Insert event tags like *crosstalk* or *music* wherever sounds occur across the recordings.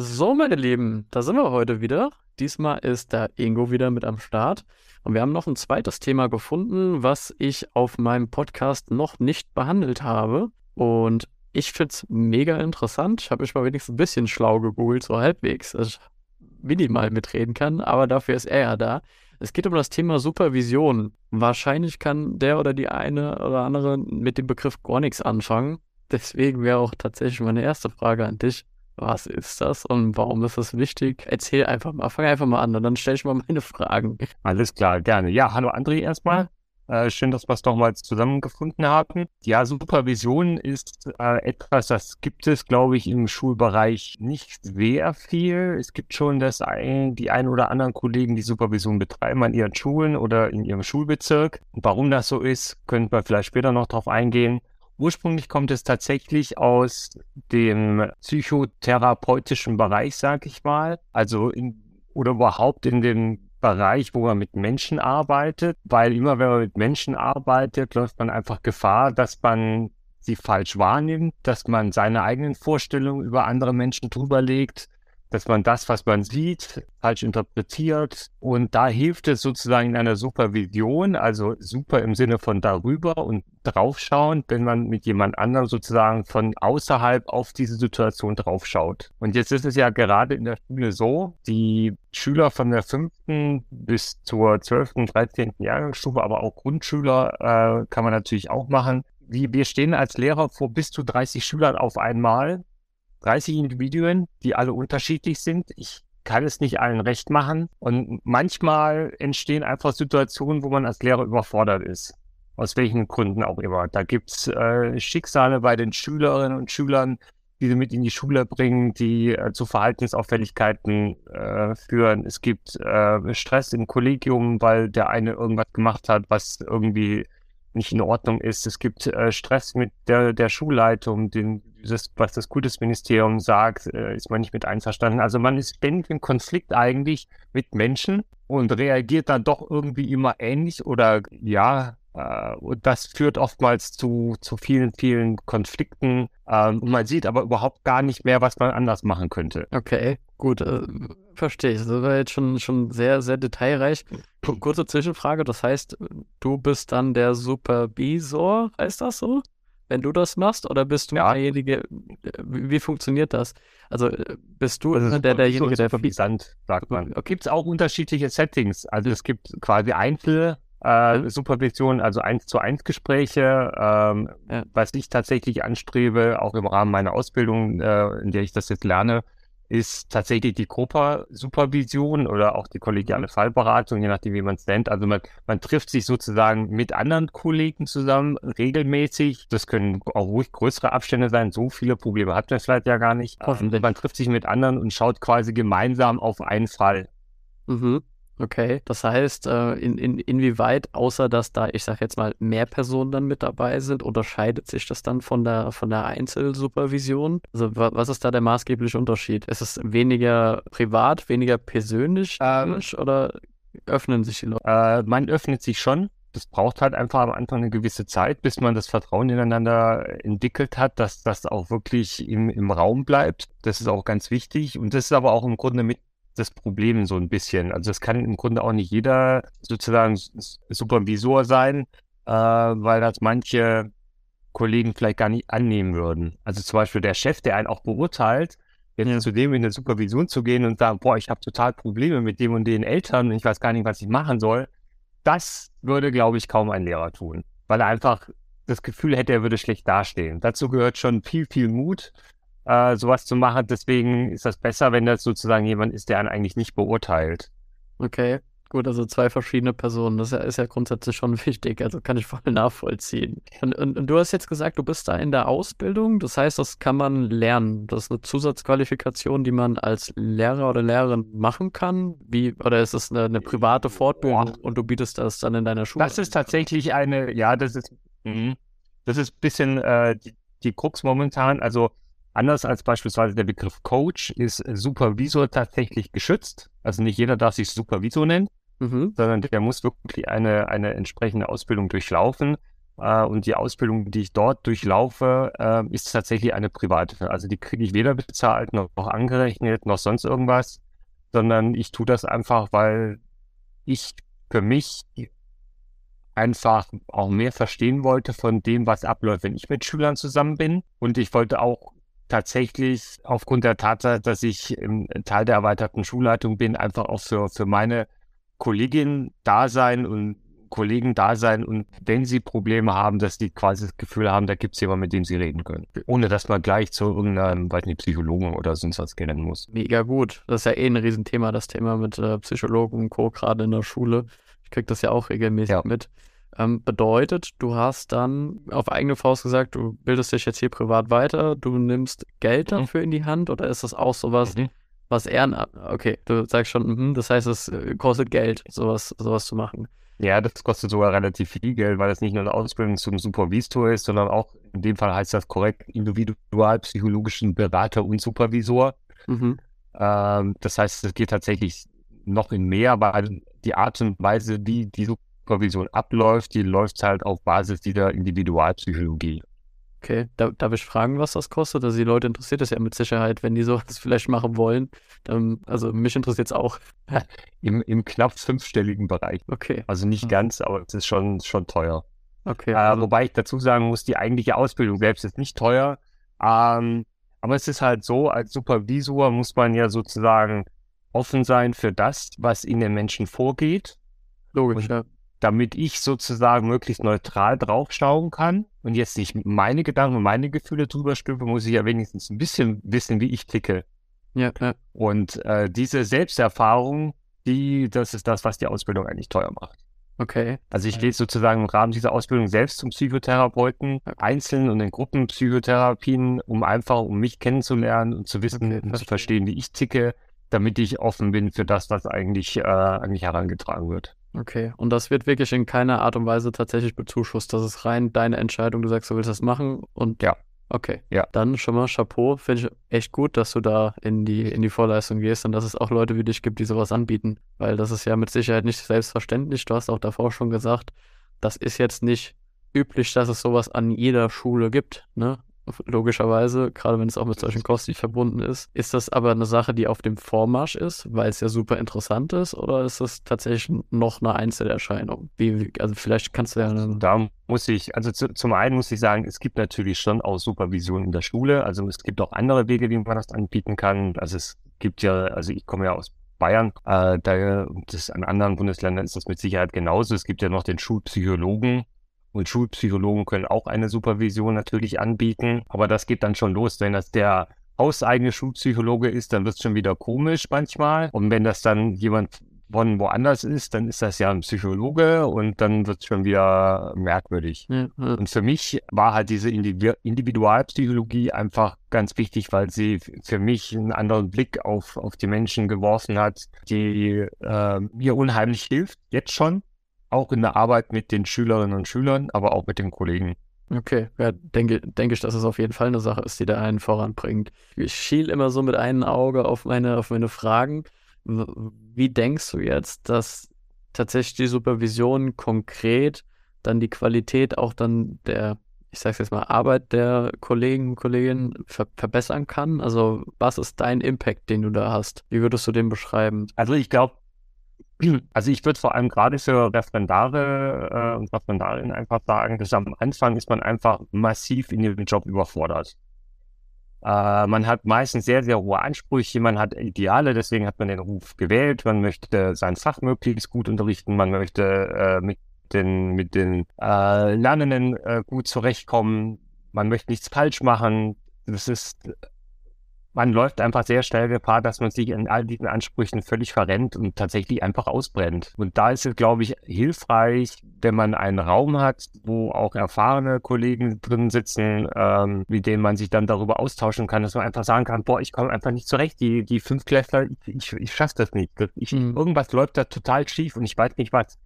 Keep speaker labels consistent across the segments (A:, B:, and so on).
A: So, meine Lieben, da sind wir heute wieder. Diesmal ist der Ingo wieder mit am Start. Und wir haben noch ein zweites Thema gefunden, was ich auf meinem Podcast noch nicht behandelt habe. Und ich finde es mega interessant. Ich habe mich mal wenigstens ein bisschen schlau gegoogelt, so halbwegs, dass ich minimal mitreden kann, aber dafür ist er ja da. Es geht um das Thema Supervision. Wahrscheinlich kann der oder die eine oder andere mit dem Begriff gar nichts anfangen. Deswegen wäre auch tatsächlich meine erste Frage an dich. Was ist das und warum ist das wichtig? Erzähl einfach mal, fang einfach mal an und dann stelle ich mal meine Fragen.
B: Alles klar, gerne. Ja, hallo André erstmal. Äh, schön, dass wir es nochmals zusammengefunden haben. Ja, Supervision ist äh, etwas, das gibt es, glaube ich, im Schulbereich nicht sehr viel. Es gibt schon das ein, die ein oder anderen Kollegen, die Supervision betreiben an ihren Schulen oder in ihrem Schulbezirk. Und warum das so ist, könnten wir vielleicht später noch drauf eingehen. Ursprünglich kommt es tatsächlich aus dem psychotherapeutischen Bereich, sag ich mal. Also in, oder überhaupt in dem Bereich, wo man mit Menschen arbeitet, weil immer wenn man mit Menschen arbeitet, läuft man einfach Gefahr, dass man sie falsch wahrnimmt, dass man seine eigenen Vorstellungen über andere Menschen drüberlegt dass man das, was man sieht, falsch interpretiert. Und da hilft es sozusagen in einer Supervision, also super im Sinne von darüber und draufschauen, wenn man mit jemand anderem sozusagen von außerhalb auf diese Situation draufschaut. Und jetzt ist es ja gerade in der Schule so, die Schüler von der fünften bis zur zwölften, dreizehnten Jahrgangsstufe, aber auch Grundschüler äh, kann man natürlich auch machen. Wir stehen als Lehrer vor bis zu 30 Schülern auf einmal 30 Individuen, die alle unterschiedlich sind. Ich kann es nicht allen recht machen. Und manchmal entstehen einfach Situationen, wo man als Lehrer überfordert ist. Aus welchen Gründen auch immer. Da gibt's äh, Schicksale bei den Schülerinnen und Schülern, die sie mit in die Schule bringen, die äh, zu Verhaltensauffälligkeiten äh, führen. Es gibt äh, Stress im Kollegium, weil der eine irgendwas gemacht hat, was irgendwie nicht in Ordnung ist. Es gibt äh, Stress mit der, der Schulleitung, den, das, was das Kultusministerium sagt, äh, ist man nicht mit einverstanden. Also man ist ständig im Konflikt eigentlich mit Menschen und reagiert dann doch irgendwie immer ähnlich oder ja, äh, und das führt oftmals zu, zu vielen, vielen Konflikten. Ähm, und man sieht aber überhaupt gar nicht mehr, was man anders machen könnte.
A: Okay, gut, äh, verstehe ich. Das war jetzt schon, schon sehr, sehr detailreich. *clears throat* Kurze Zwischenfrage, das heißt, du bist dann der Supervisor, heißt das so? Wenn du das machst, oder bist du ja. derjenige, wie, wie, funktioniert das? Also bist du
B: also
A: der,
B: derjenige, der Supervisant, sagt man. Gibt es auch unterschiedliche Settings. Also es gibt quasi Einzel- äh. Supervision, also eins zu eins Gespräche, ähm, ja. was ich tatsächlich anstrebe, auch im Rahmen meiner Ausbildung, äh, in der ich das jetzt lerne, ist tatsächlich die Gruppa-Supervision oder auch die kollegiale mhm. Fallberatung, je nachdem, wie man es nennt. Also man, man trifft sich sozusagen mit anderen Kollegen zusammen regelmäßig. Das können auch ruhig größere Abstände sein. So viele Probleme hat man vielleicht ja gar nicht. Man trifft sich mit anderen und schaut quasi gemeinsam auf einen Fall.
A: Mhm. Okay, das heißt, äh, in, in, inwieweit, außer dass da, ich sage jetzt mal, mehr Personen dann mit dabei sind, unterscheidet sich das dann von der, von der Einzelsupervision? Also was ist da der maßgebliche Unterschied? Ist es weniger privat, weniger persönlich ähm, oder öffnen sich die Leute?
B: Äh, man öffnet sich schon. Das braucht halt einfach am Anfang eine gewisse Zeit, bis man das Vertrauen ineinander entwickelt hat, dass das auch wirklich im, im Raum bleibt. Das ist auch ganz wichtig. Und das ist aber auch im Grunde mit das Problem so ein bisschen. Also es kann im Grunde auch nicht jeder sozusagen Supervisor sein, äh, weil das manche Kollegen vielleicht gar nicht annehmen würden. Also zum Beispiel der Chef, der einen auch beurteilt, jetzt ja. zu dem in der Supervision zu gehen und sagen, boah, ich habe total Probleme mit dem und den Eltern und ich weiß gar nicht, was ich machen soll, das würde, glaube ich, kaum ein Lehrer tun, weil er einfach das Gefühl hätte, er würde schlecht dastehen. Dazu gehört schon viel, viel Mut äh, sowas zu machen. Deswegen ist das besser, wenn das sozusagen jemand ist, der einen eigentlich nicht beurteilt.
A: Okay, gut, also zwei verschiedene Personen. Das ist ja, ist ja grundsätzlich schon *laughs* wichtig. Also kann ich voll nachvollziehen. Und, und, und, du hast jetzt gesagt, du bist da in der Ausbildung. Das heißt, das kann man lernen. Das ist eine Zusatzqualifikation, die man als Lehrer oder Lehrerin machen kann. Wie, oder ist es eine, eine private Fortbildung und du bietest das dann in deiner Schule?
B: Das ist tatsächlich eine, ja, das ist, mh, das ist ein bisschen äh, die, die Krux momentan. Also Anders als beispielsweise der Begriff Coach ist Supervisor tatsächlich geschützt. Also nicht jeder darf sich Supervisor nennen, mhm. sondern der muss wirklich eine, eine entsprechende Ausbildung durchlaufen. äh, und die Ausbildung, die ich dort durchlaufe, äh, ist tatsächlich eine private. Also die kriege ich weder bezahlt noch, noch angerechnet noch sonst irgendwas, sondern ich tue das einfach, weil ich für mich einfach auch mehr verstehen wollte von dem, was abläuft, wenn ich mit Schülern zusammen bin. Und ich wollte auch tatsächlich aufgrund der Tatsache, dass ich im Teil der erweiterten Schulleitung bin, einfach auch für, für meine Kolleginnen da sein und Kollegen da sein und wenn sie Probleme haben, dass die quasi das Gefühl haben, da gibt es jemanden, mit dem sie reden können. Ohne dass man gleich zu irgendeinem, weiß nicht, Psychologen oder sonst was gehen muss.
A: Mega gut. Das ist ja eh ein Riesenthema, das Thema mit äh, Psychologen und Co. gerade in der Schule. Ich kriege das ja auch regelmäßig ja. mit. Ähm, bedeutet, du hast dann auf eigene Faust gesagt, du bildest dich jetzt hier privat weiter, du nimmst Geld mhm. dafür in die Hand oder ist das auch sowas, mhm. was Ehrenamt, okay, du sagst schon, mh, das heißt, es äh, kostet Geld, sowas, sowas zu machen.
B: Ja, das kostet sogar relativ viel Geld, weil das nicht nur eine Ausbildung zum Supervisor ist, sondern auch, in dem Fall heißt das korrekt, individualpsychologischen Berater und Supervisor. Mhm. Ähm, das heißt, es geht tatsächlich noch in mehr, weil die Art und Weise, wie die Supervision abläuft, die läuft halt auf Basis dieser Individualpsychologie.
A: Okay, da, darf ich fragen, was das kostet? Also die Leute interessiert das ja mit Sicherheit, wenn die sowas vielleicht machen wollen. Dann, also mich interessiert es auch.
B: Im, Im knapp fünfstelligen Bereich.
A: Okay.
B: Also nicht mhm. ganz, aber es ist schon, schon teuer.
A: Okay.
B: Äh, also wobei ich dazu sagen muss, die eigentliche Ausbildung selbst ist nicht teuer. Ähm, aber es ist halt so, als Supervisor muss man ja sozusagen offen sein für das, was in den Menschen vorgeht.
A: Logisch,
B: und, ja damit ich sozusagen möglichst neutral draufschauen kann und jetzt nicht meine Gedanken und meine Gefühle drüber stülpe, muss ich ja wenigstens ein bisschen wissen, wie ich ticke.
A: Ja, ja.
B: Und äh, diese Selbsterfahrung, die, das ist das, was die Ausbildung eigentlich teuer macht.
A: Okay.
B: Also ich gehe sozusagen im Rahmen dieser Ausbildung selbst zum Psychotherapeuten, einzeln und in Gruppenpsychotherapien, um einfach, um mich kennenzulernen und zu wissen okay, und zu verstehen, wie ich ticke, damit ich offen bin für das, was eigentlich, äh, eigentlich herangetragen wird.
A: Okay, und das wird wirklich in keiner Art und Weise tatsächlich bezuschusst. Das ist rein deine Entscheidung. Du sagst, du willst das machen und
B: ja.
A: Okay.
B: Ja.
A: Dann schon mal Chapeau. Finde ich echt gut, dass du da in die, in die Vorleistung gehst und dass es auch Leute wie dich gibt, die sowas anbieten. Weil das ist ja mit Sicherheit nicht selbstverständlich. Du hast auch davor schon gesagt, das ist jetzt nicht üblich, dass es sowas an jeder Schule gibt. Ne? Logischerweise, gerade wenn es auch mit solchen Kosten verbunden ist. Ist das aber eine Sache, die auf dem Vormarsch ist, weil es ja super interessant ist, oder ist das tatsächlich noch eine Einzelerscheinung? Wie, also vielleicht kannst du ja.
B: Also da muss ich, also zu, zum einen muss ich sagen, es gibt natürlich schon auch Supervision in der Schule. Also es gibt auch andere Wege, wie man das anbieten kann. Also es gibt ja, also ich komme ja aus Bayern, äh, da das an anderen Bundesländern ist das mit Sicherheit genauso. Es gibt ja noch den Schulpsychologen, und Schulpsychologen können auch eine Supervision natürlich anbieten. Aber das geht dann schon los. Wenn das der hauseigene Schulpsychologe ist, dann wird es schon wieder komisch manchmal. Und wenn das dann jemand von woanders ist, dann ist das ja ein Psychologe und dann wird es schon wieder merkwürdig. Ja, ja. Und für mich war halt diese Individualpsychologie einfach ganz wichtig, weil sie für mich einen anderen Blick auf, auf die Menschen geworfen hat, die äh, mir unheimlich hilft, jetzt schon auch in der Arbeit mit den Schülerinnen und Schülern, aber auch mit den Kollegen.
A: Okay, ja, denke, denke ich, dass es auf jeden Fall eine Sache ist, die da einen voranbringt. Ich schiel immer so mit einem Auge auf meine, auf meine Fragen. Wie denkst du jetzt, dass tatsächlich die Supervision konkret dann die Qualität auch dann der, ich sag's jetzt mal, Arbeit der Kollegen und Kolleginnen ver verbessern kann? Also, was ist dein Impact, den du da hast? Wie würdest du den beschreiben?
B: Also, ich glaube, also ich würde vor allem gerade für Referendare äh, und Referendarinnen einfach sagen, dass am Anfang ist man einfach massiv in ihrem Job überfordert. Äh, man hat meistens sehr, sehr hohe Ansprüche, man hat Ideale, deswegen hat man den Ruf gewählt, man möchte sein Fach möglichst gut unterrichten, man möchte äh, mit den, mit den äh, Lernenden äh, gut zurechtkommen, man möchte nichts falsch machen. Das ist man läuft einfach sehr schnell Gefahr, dass man sich in all diesen Ansprüchen völlig verrennt und tatsächlich einfach ausbrennt. Und da ist es, glaube ich, hilfreich, wenn man einen Raum hat, wo auch erfahrene Kollegen drin sitzen, ähm, mit denen man sich dann darüber austauschen kann, dass man einfach sagen kann, boah, ich komme einfach nicht zurecht, die, die Fünfklässler, ich, ich, ich schaffe das nicht. Ich, mhm. Irgendwas läuft da total schief und ich weiß nicht was.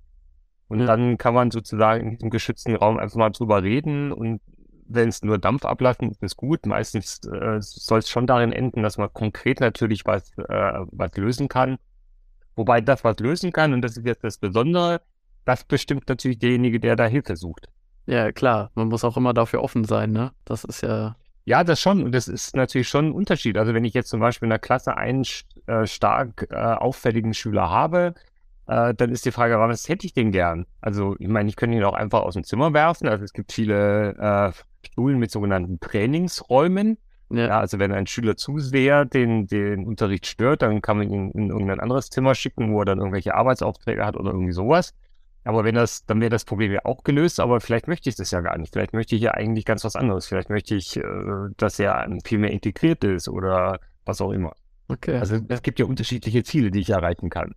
B: Und dann kann man sozusagen in diesem geschützten Raum einfach mal drüber reden und wenn es nur Dampf ablassen, ist es gut. Meistens äh, soll es schon darin enden, dass man konkret natürlich was, äh, was lösen kann. Wobei das, was lösen kann, und das ist jetzt das Besondere, das bestimmt natürlich derjenige, der da Hilfe sucht.
A: Ja, klar, man muss auch immer dafür offen sein, ne? Das ist ja.
B: Ja, das schon. Und das ist natürlich schon ein Unterschied. Also wenn ich jetzt zum Beispiel in der Klasse einen äh, stark äh, auffälligen Schüler habe, äh, dann ist die Frage, was hätte ich denn gern? Also ich meine, ich könnte ihn auch einfach aus dem Zimmer werfen. Also es gibt viele äh, Schulen mit sogenannten Trainingsräumen. Ja. ja. also wenn ein Schüler zu sehr den, den Unterricht stört, dann kann man ihn in irgendein anderes Zimmer schicken, wo er dann irgendwelche Arbeitsaufträge hat oder irgendwie sowas. Aber wenn das, dann wäre das Problem ja auch gelöst, aber vielleicht möchte ich das ja gar nicht. Vielleicht möchte ich ja eigentlich ganz was anderes. Vielleicht möchte ich, äh, dass er viel mehr integriert ist oder was auch immer. Okay. Also es gibt ja unterschiedliche Ziele, die ich erreichen kann.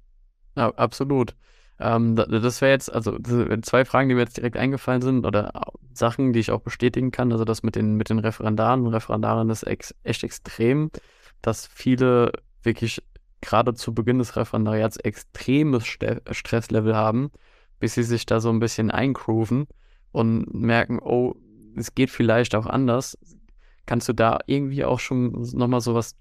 A: Ja, absolut. Ähm, das wäre jetzt, also zwei Fragen, die mir jetzt direkt eingefallen sind oder Sachen, die ich auch bestätigen kann. Also das mit den, mit den Referendaren und Referendaren ist ex echt extrem, dass viele wirklich gerade zu Beginn des Referendariats extremes St Stresslevel haben, bis sie sich da so ein bisschen eingrooven und merken, oh, es geht vielleicht auch anders. Kannst du da irgendwie auch schon nochmal sowas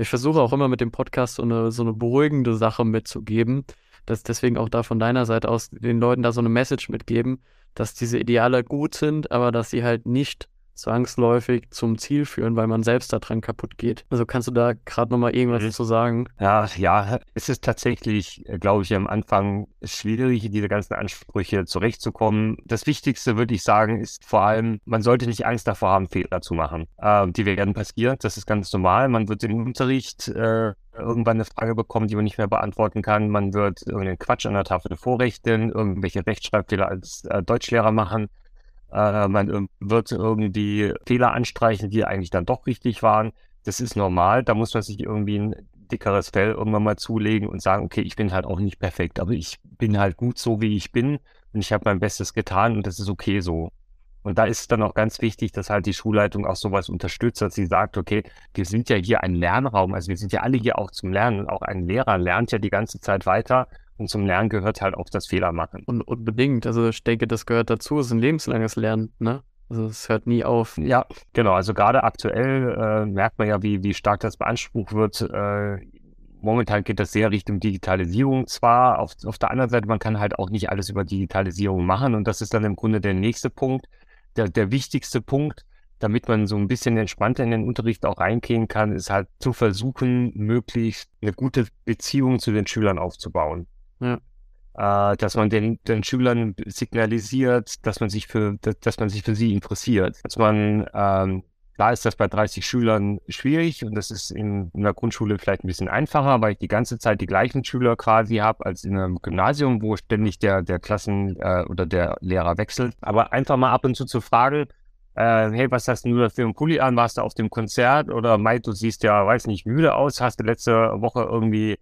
A: ich versuche auch immer mit dem Podcast so eine, so eine beruhigende Sache mitzugeben, dass deswegen auch da von deiner Seite aus den Leuten da so eine Message mitgeben, dass diese Ideale gut sind, aber dass sie halt nicht zwangsläufig zum Ziel führen, weil man selbst daran kaputt geht. Also kannst du da gerade nochmal irgendwas mhm. zu sagen?
B: Ja, ja, es ist tatsächlich, äh, glaube ich, am Anfang schwierig, diese ganzen Ansprüche zurechtzukommen. Das Wichtigste, würde ich sagen, ist vor allem, man sollte nicht Angst davor haben, Fehler zu machen. Äh, die werden passieren, das ist ganz normal. Man wird im Unterricht äh, irgendwann eine Frage bekommen, die man nicht mehr beantworten kann. Man wird irgendeinen Quatsch an der Tafel vorrechnen, irgendwelche Rechtschreibfehler als äh, Deutschlehrer machen. Äh, man wird irgendwie Fehler anstreichen, die eigentlich dann doch richtig waren. Das ist normal. Da muss man sich irgendwie ein dickeres Fell irgendwann mal zulegen und sagen, okay, ich bin halt auch nicht perfekt, aber ich bin halt gut so, wie ich bin und ich habe mein Bestes getan und das ist okay so. Und da ist es dann auch ganz wichtig, dass halt die Schulleitung auch sowas unterstützt, dass sie sagt, okay, wir sind ja hier ein Lernraum, also wir sind ja alle hier auch zum Lernen. Auch ein Lehrer lernt ja die ganze Zeit weiter und zum Lernen gehört halt auch das Fehler machen.
A: Und unbedingt. Also ich denke, das gehört dazu. Es ist ein lebenslanges Lernen, ne? Also es hört nie auf.
B: Ja, genau. Also gerade aktuell äh, merkt man ja, wie, wie stark das beansprucht wird. Äh, momentan geht das sehr Richtung Digitalisierung zwar. Auf, auf der anderen Seite, man kann halt auch nicht alles über Digitalisierung machen. Und das ist dann im Grunde der nächste Punkt, der, der wichtigste Punkt, damit man so ein bisschen entspannter in den Unterricht auch reingehen kann, ist halt zu versuchen, möglichst eine gute Beziehung zu den Schülern aufzubauen. Ja. Äh, dass man den, den Schülern signalisiert, dass man sich für, dass man sich für sie interessiert. Dass man, ähm, klar ist das bei 30 Schülern schwierig und das ist in, in der Grundschule vielleicht ein bisschen einfacher, weil ich die ganze Zeit die gleichen Schüler quasi habe als in einem Gymnasium, wo ständig der, der Klassen äh, oder der Lehrer wechselt. Aber einfach mal ab und zu zu fragen, äh, hey, was hast du da für einen Pulli an? Warst du auf dem Konzert? Oder Mai, du siehst ja, weiß nicht, müde aus. Hast du letzte Woche irgendwie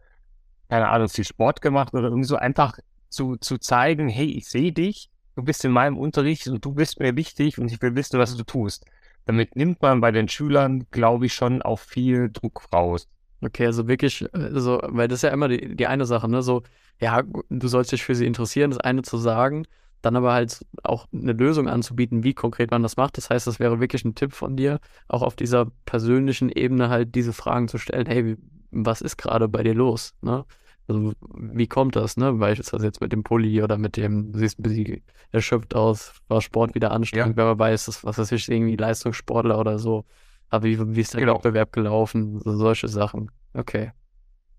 B: keine Ahnung, viel Sport gemacht oder irgendwie so einfach zu, zu zeigen, hey, ich sehe dich, du bist in meinem Unterricht und du bist mir wichtig und ich will wissen, was du tust. Damit nimmt man bei den Schülern, glaube ich, schon auch viel Druck raus.
A: Okay, also wirklich, also, weil das ist ja immer die, die eine Sache, ne? So, ja, du sollst dich für sie interessieren, das eine zu sagen, dann aber halt auch eine Lösung anzubieten, wie konkret man das macht. Das heißt, das wäre wirklich ein Tipp von dir, auch auf dieser persönlichen Ebene halt diese Fragen zu stellen, hey, was ist gerade bei dir los? Ne? Also, wie kommt das, ne? Beispielsweise jetzt mit dem Pulli oder mit dem, du siehst ein bisschen erschöpft aus, war Sport wieder anstrengend, ja. wenn man weiß, dass, was weiß ich, irgendwie Leistungssportler oder so. Aber wie, wie ist der genau. Wettbewerb gelaufen? So, solche Sachen. Okay.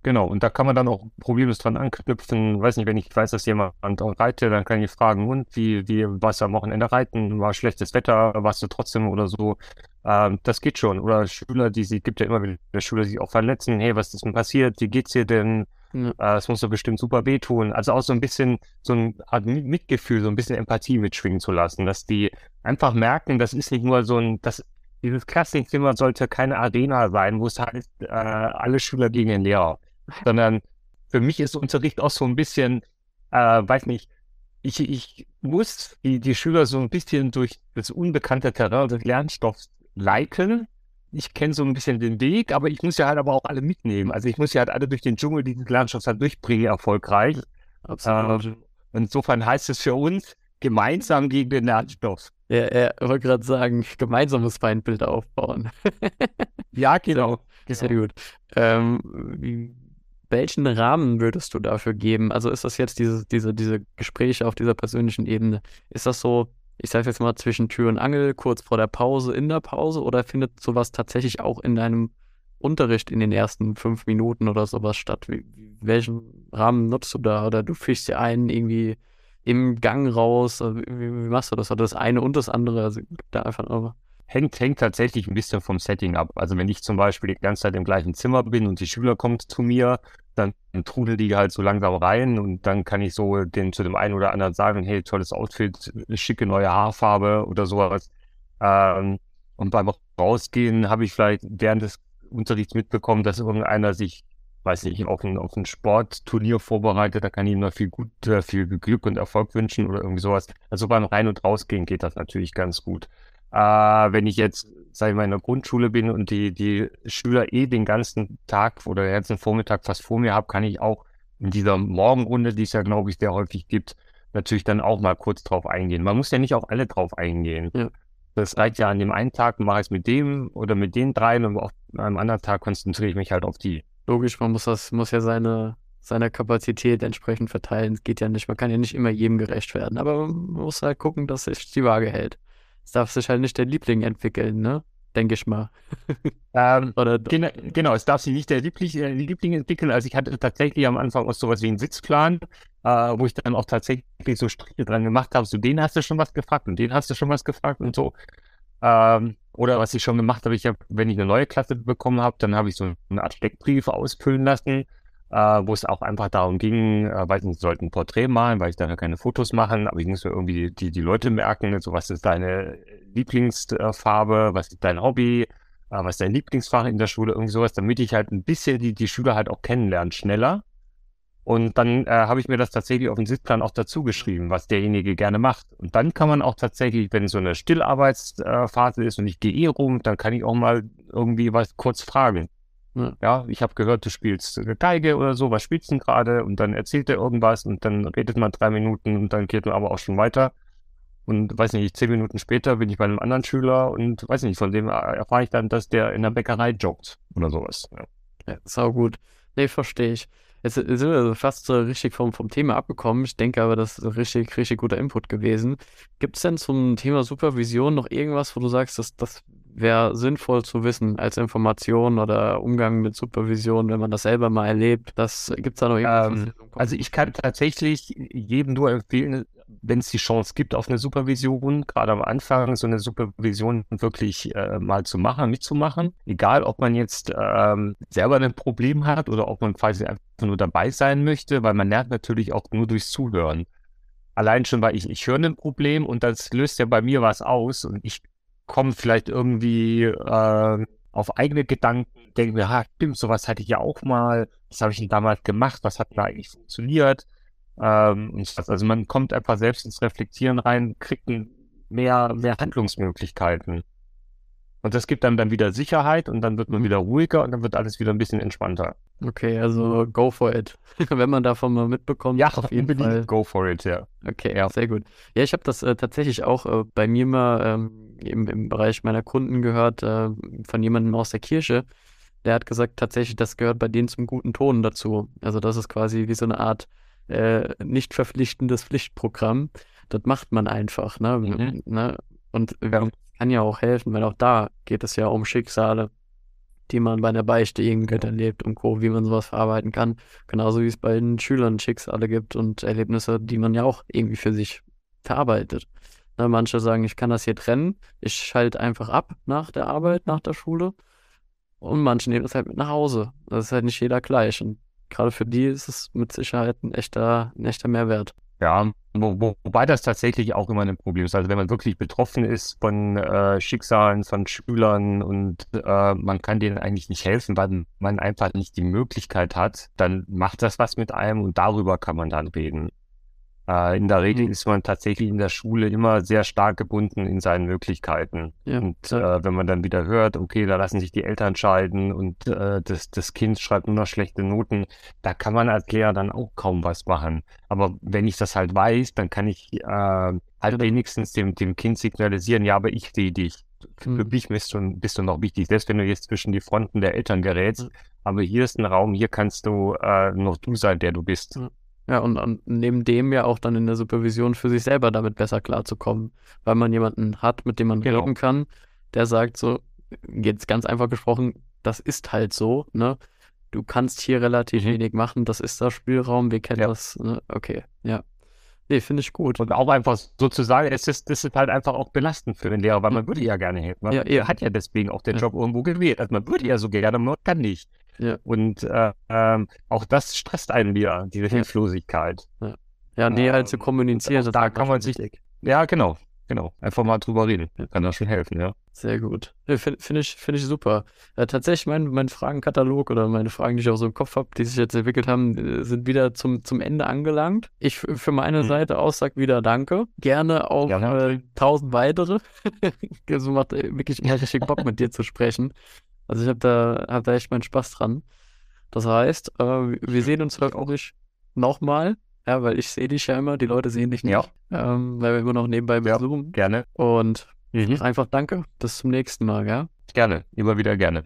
B: Genau, und da kann man dann auch problemlos dran anknüpfen. Weiß nicht, wenn ich weiß, dass jemand reitet, dann kann ich fragen, und wie, wie warst du am Wochenende reiten? War schlechtes Wetter? Warst du trotzdem oder so? Ähm, das geht schon. Oder Schüler, die sie, gibt ja immer wieder Schüler, die sich auch verletzen. Hey, was ist denn passiert? Wie geht's dir denn? Ja. Äh, es muss doch bestimmt super wehtun. Also auch so ein bisschen so ein Art Mitgefühl, so ein bisschen Empathie mitschwingen zu lassen, dass die einfach merken, das ist nicht nur so ein, das, dieses Klassenzimmer sollte keine Arena sein, wo es heißt, äh, alle Schüler gegen den Lehrer sondern für mich ist Unterricht auch so ein bisschen, äh, weiß nicht, ich, ich muss die, die Schüler so ein bisschen durch das unbekannte Terrain des Lernstoffs leiten. Ich kenne so ein bisschen den Weg, aber ich muss ja halt aber auch alle mitnehmen. Also ich muss ja halt alle durch den Dschungel dieses Lernstoffs halt durchbringen, erfolgreich. Absolut. Ähm, insofern heißt es für uns, gemeinsam gegen den Lernstoff.
A: Ja, er wollte gerade sagen, gemeinsames Feindbild aufbauen.
B: ja, *laughs* genau.
A: Sehr genau. gut. Ähm, wie, welchen Rahmen würdest du dafür geben? Also ist das jetzt diese, diese, diese Gespräche auf dieser persönlichen Ebene? Ist das so ich sage jetzt mal, zwischen Tür und Angel, kurz vor der Pause, in der Pause? Oder findet sowas tatsächlich auch in deinem Unterricht in den ersten fünf Minuten oder sowas statt? Wie, welchen Rahmen nutzt du da? Oder du fischst dir einen irgendwie im Gang raus? Wie, wie, machst du das? Oder das eine und das andere? Also da einfach aber.
B: Hängt, hängt tatsächlich ein bisschen vom Setting ab. Also wenn ich zum Beispiel die ganze Zeit im gleichen Zimmer bin und die Schüler kommen zu mir, dann trudeln die halt so langsam rein und dann kann ich so den, zu dem einen oder anderen sagen, hey, tolles Outfit, schicke neue Haarfarbe oder sowas. Ähm, und beim Rausgehen habe ich vielleicht während des Unterrichts mitbekommen, dass irgendeiner sich, weiß nicht, auf ein, auf ein Sportturnier vorbereitet, da kann ich ihm noch viel gut, äh, viel Glück und Erfolg wünschen oder irgendwie sowas. Also beim Rein- und Rausgehen geht das natürlich ganz gut. Äh, wenn ich jetzt, sage ich mal, in der Grundschule bin und die, die Schüler eh den ganzen Tag oder den ganzen Vormittag fast vor mir habe, kann ich auch in dieser Morgenrunde, die es ja, glaube ich, sehr häufig gibt, natürlich dann auch mal kurz drauf eingehen. Man muss ja nicht auf alle drauf eingehen. Ja. Das reicht ja an dem einen Tag, mache ich es mit dem oder mit den dreien und auf einem anderen Tag konzentriere ich mich halt auf die.
A: Logisch, man muss das, muss ja seine, seine Kapazität entsprechend verteilen. Es geht ja nicht, man kann ja nicht immer jedem gerecht werden, aber man muss halt gucken, dass sich die Waage hält. Es darf sich halt nicht der Liebling entwickeln, ne? Denke ich mal. *laughs*
B: Ähm, Oder genau, genau, es darf sich nicht der Liebling, äh, Liebling, entwickeln. Also ich hatte tatsächlich am Anfang auch sowas wie einen Sitzplan, äh, wo ich dann auch tatsächlich so Striche dran gemacht habe. So, den hast du schon was gefragt und den hast du schon was gefragt und so. Ähm, oder was ich schon gemacht habe, ich habe, wenn ich eine neue Klasse bekommen habe, dann habe ich so eine Art Steckbrief ausfüllen lassen äh, wo es auch einfach darum ging, äh, weiß nicht, sollten ein Porträt malen, weil ich da keine Fotos machen, aber ich muss mir irgendwie die, die Leute merken, so was ist deine Lieblingsfarbe, was ist dein Hobby, äh, was ist dein Lieblingsfach in der Schule, irgendwie sowas, damit ich halt ein bisschen die, die Schüler halt auch kennenlernen, schneller. Und dann äh, habe ich mir das tatsächlich auf den Sitzplan auch dazu geschrieben, was derjenige gerne macht. Und dann kann man auch tatsächlich, wenn so eine Stillarbeitsphase ist und ich gehe eh rum, dann kann ich auch mal irgendwie was kurz fragen. Ja, ich habe gehört, du spielst Geige oder so, was spielst du denn gerade? Und dann erzählt er irgendwas und dann redet man drei Minuten und dann geht man aber auch schon weiter. Und weiß nicht, zehn Minuten später bin ich bei einem anderen Schüler und weiß nicht, von dem erfahre ich dann, dass der in der Bäckerei joggt oder sowas.
A: Ja, ja sau gut. Nee, verstehe ich. Jetzt sind wir fast so richtig vom, vom Thema abgekommen. Ich denke aber, das ist richtig, richtig guter Input gewesen. Gibt es denn zum Thema Supervision noch irgendwas, wo du sagst, dass das wäre sinnvoll zu wissen als Information oder Umgang mit Supervision, wenn man das selber mal erlebt. Das gibt es da noch irgendwas?
B: Ähm, also ich kann tatsächlich jedem nur empfehlen, wenn es die Chance gibt auf eine Supervision, gerade am Anfang so eine Supervision wirklich äh, mal zu machen, mitzumachen. Egal, ob man jetzt ähm, selber ein Problem hat oder ob man quasi einfach nur dabei sein möchte, weil man lernt natürlich auch nur durchs Zuhören. Allein schon, weil ich, ich höre ein Problem und das löst ja bei mir was aus und ich komme vielleicht irgendwie äh, auf eigene Gedanken, denke mir, ha, stimmt, sowas hatte ich ja auch mal, was habe ich denn damals gemacht, was hat da eigentlich funktioniert? Ähm, also man kommt einfach selbst ins Reflektieren rein, kriegt mehr, mehr Handlungsmöglichkeiten. Und das gibt einem dann wieder Sicherheit und dann wird man wieder ruhiger und dann wird alles wieder ein bisschen entspannter.
A: Okay, also go for it. *laughs* Wenn man davon mal mitbekommt,
B: ja, auf jeden Fall. Go for it, ja.
A: Okay, ja. sehr gut. Ja, ich habe das äh, tatsächlich auch äh, bei mir mal ähm, im, im Bereich meiner Kunden gehört, äh, von jemandem aus der Kirche. Der hat gesagt, tatsächlich, das gehört bei denen zum guten Ton dazu. Also das ist quasi wie so eine Art äh, nicht verpflichtendes Pflichtprogramm. Das macht man einfach, ne? Mhm. ne? Und ja kann ja auch helfen, weil auch da geht es ja um Schicksale, die man bei der Beichte irgendwie erlebt und Co., wie man sowas verarbeiten kann. Genauso wie es bei den Schülern Schicksale gibt und Erlebnisse, die man ja auch irgendwie für sich verarbeitet. Ne, manche sagen, ich kann das hier trennen, ich schalte einfach ab nach der Arbeit, nach der Schule. Und manche nehmen das halt mit nach Hause. Das ist halt nicht jeder gleich. Und gerade für die ist es mit Sicherheit ein echter, ein echter Mehrwert.
B: Ja, wo, wo, wobei das tatsächlich auch immer ein Problem ist. Also wenn man wirklich betroffen ist von äh, Schicksalen von Schülern und äh, man kann denen eigentlich nicht helfen, weil man einfach nicht die Möglichkeit hat, dann macht das was mit einem und darüber kann man dann reden. Äh, in der Regel mhm. ist man tatsächlich in der Schule immer sehr stark gebunden in seinen Möglichkeiten. Ja. Und äh, wenn man dann wieder hört, okay, da lassen sich die Eltern scheiden und äh, das, das Kind schreibt nur noch schlechte Noten, da kann man als Lehrer dann auch kaum was machen. Aber wenn ich das halt weiß, dann kann ich äh, halt wenigstens dem, dem Kind signalisieren, ja, aber ich sehe dich. Für mhm. mich bist du, bist du noch wichtig, selbst wenn du jetzt zwischen die Fronten der Eltern gerätst. Mhm. Aber hier ist ein Raum, hier kannst du äh, noch du sein, der du bist.
A: Ja, und, und neben dem ja auch dann in der Supervision für sich selber damit besser klarzukommen, weil man jemanden hat, mit dem man
B: Genau.
A: reden kann, der sagt so, jetzt ganz einfach gesprochen, das ist halt so, ne? Du kannst hier relativ
B: Mhm.
A: wenig machen, das ist der Spielraum, wir kennen
B: Ja.
A: das, ne? Okay, ja. Nee, finde ich gut.
B: Und auch einfach sozusagen, es ist, das ist halt einfach auch belastend für den Lehrer, weil man würde ja gerne helfen. Man
A: Ja,
B: er hat ja deswegen auch den. Job irgendwo gewählt. Also man würde ja so gerne, man kann nicht.
A: Ja.
B: Und äh, ähm, auch das stresst einen wieder, diese Hilflosigkeit.
A: Ja, nee, halt
B: Ähm,
A: zu kommunizieren,
B: und
A: das
B: da
A: ist
B: kann man sich-. Ja, genau, genau. Einfach mal drüber reden. Kann das schon helfen, ja.
A: Sehr gut. Finde find ich, find ich super. Äh, tatsächlich, mein, mein Fragenkatalog oder meine Fragen, die ich auch so im Kopf habe, die sich jetzt entwickelt haben, äh, sind wieder zum, zum Ende angelangt. Ich für meine
B: Mhm.
A: Seite aus sag wieder Danke. Gerne auch äh, tausend weitere. *laughs* so macht äh, wirklich richtig Bock, mit dir zu sprechen. Also ich habe da, hab da echt meinen Spaß dran. Das heißt, äh, wir sehen uns hoffentlich nochmal. Ja, weil ich sehe dich ja immer, die Leute sehen dich nicht.
B: Ja.
A: Ähm, weil wir immer noch nebenbei
B: Ja.
A: zoomen.
B: Gerne.
A: Und
B: Mhm.
A: einfach danke. Bis zum nächsten Mal, ja?
B: Gerne. Immer wieder gerne.